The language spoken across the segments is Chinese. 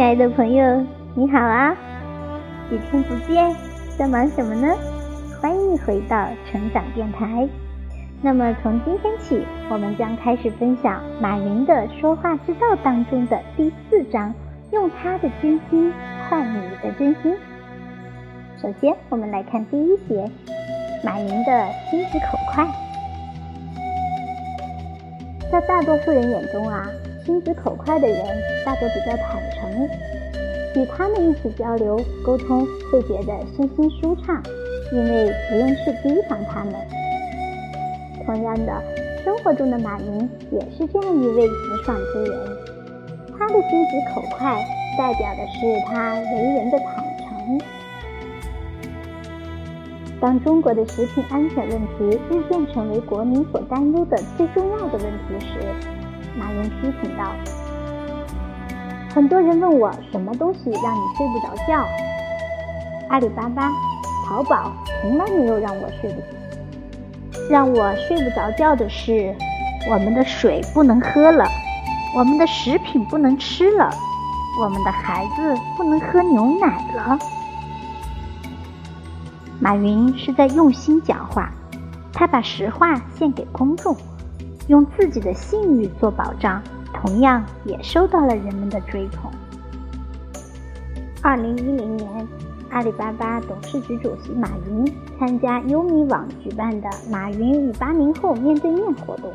亲爱的朋友，你好啊！几天不见，在忙什么呢？欢迎回到成长电台。那么从今天起，我们将开始分享马云的说话之道当中的第四章：用他的真心换你的真心。首先，我们来看第一节：马云的心直口快。在大多数人眼中啊。心直口快的人大多比较坦诚，与他们一起交流沟通会觉得身心舒畅，因为不用去提防他们。同样的，生活中的马云也是这样一位直爽之人。他的心直口快，代表的是他为人的坦诚。当中国的食品安全问题日渐成为国民所担忧的最重要的问题时，马云批评道：“很多人问我什么东西让你睡不着觉？阿里巴巴、淘宝从来没有让我睡不着让我睡不着觉的是，我们的水不能喝了，我们的食品不能吃了，我们的孩子不能喝牛奶了。”马云是在用心讲话，他把实话献给公众。用自己的信誉做保障，同样也受到了人们的追捧。二零一零年，阿里巴巴董事局主席马云参加优米网举办的“马云与八零后面对面”活动。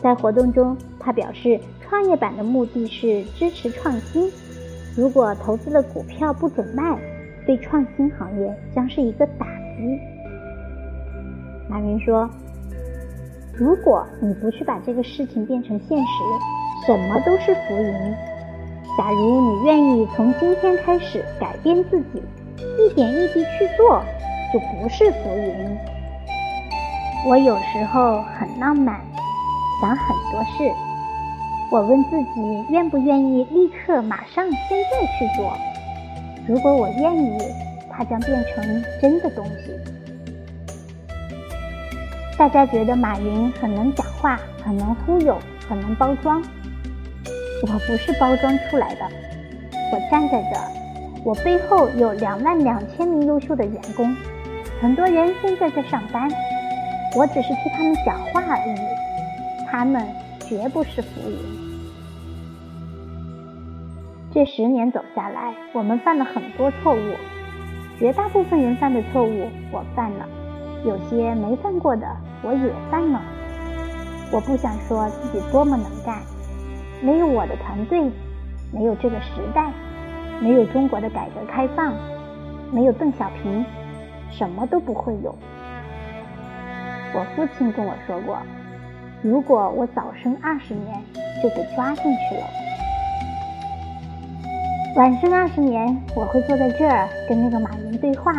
在活动中，他表示，创业板的目的是支持创新。如果投资的股票不准卖，对创新行业将是一个打击。马云说。如果你不去把这个事情变成现实，什么都是浮云。假如你愿意从今天开始改变自己，一点一滴去做，就不是浮云。我有时候很浪漫，想很多事。我问自己，愿不愿意立刻、马上、现在去做？如果我愿意，它将变成真的东西。大家觉得马云很能讲话，很能忽悠，很能包装。我不是包装出来的，我站在这儿，我背后有两万两千名优秀的员工，很多人现在在上班，我只是替他们讲话而已。他们绝不是浮云。这十年走下来，我们犯了很多错误，绝大部分人犯的错误，我犯了。有些没犯过的，我也犯了。我不想说自己多么能干，没有我的团队，没有这个时代，没有中国的改革开放，没有邓小平，什么都不会有。我父亲跟我说过，如果我早生二十年，就被抓进去了；晚生二十年，我会坐在这儿跟那个马云对话。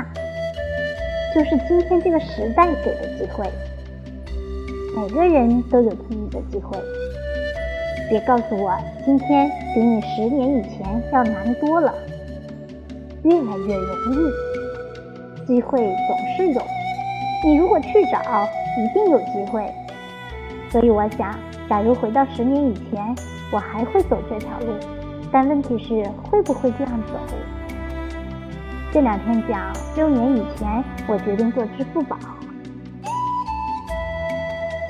就是今天这个时代给的机会，每个人都有自己的机会。别告诉我今天比你十年以前要难多了，越来越容易。机会总是有，你如果去找，一定有机会。所以我想，假如回到十年以前，我还会走这条路，但问题是会不会这样走？这两天讲，六年以前我决定做支付宝。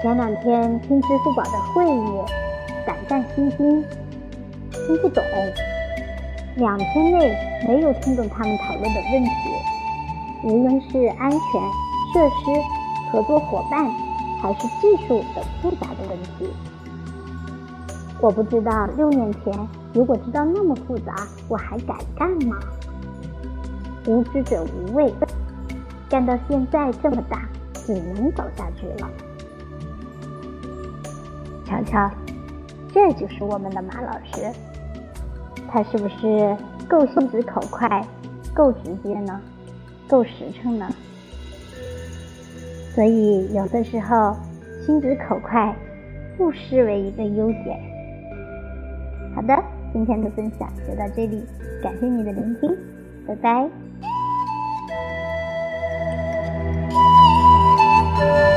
前两天听支付宝的会议，胆战心惊，听不懂。两天内没有听懂他们讨论的问题，无论是安全、设施、合作伙伴，还是技术等复杂的问题。我不知道六年前如果知道那么复杂，我还敢干吗？无知者无畏，干到现在这么大，只能走下去了。瞧瞧，这就是我们的马老师，他是不是够心直口快，够直接呢？够实诚呢？所以有的时候心直口快不失为一个优点。好的，今天的分享就到这里，感谢你的聆听，拜拜。Thank you.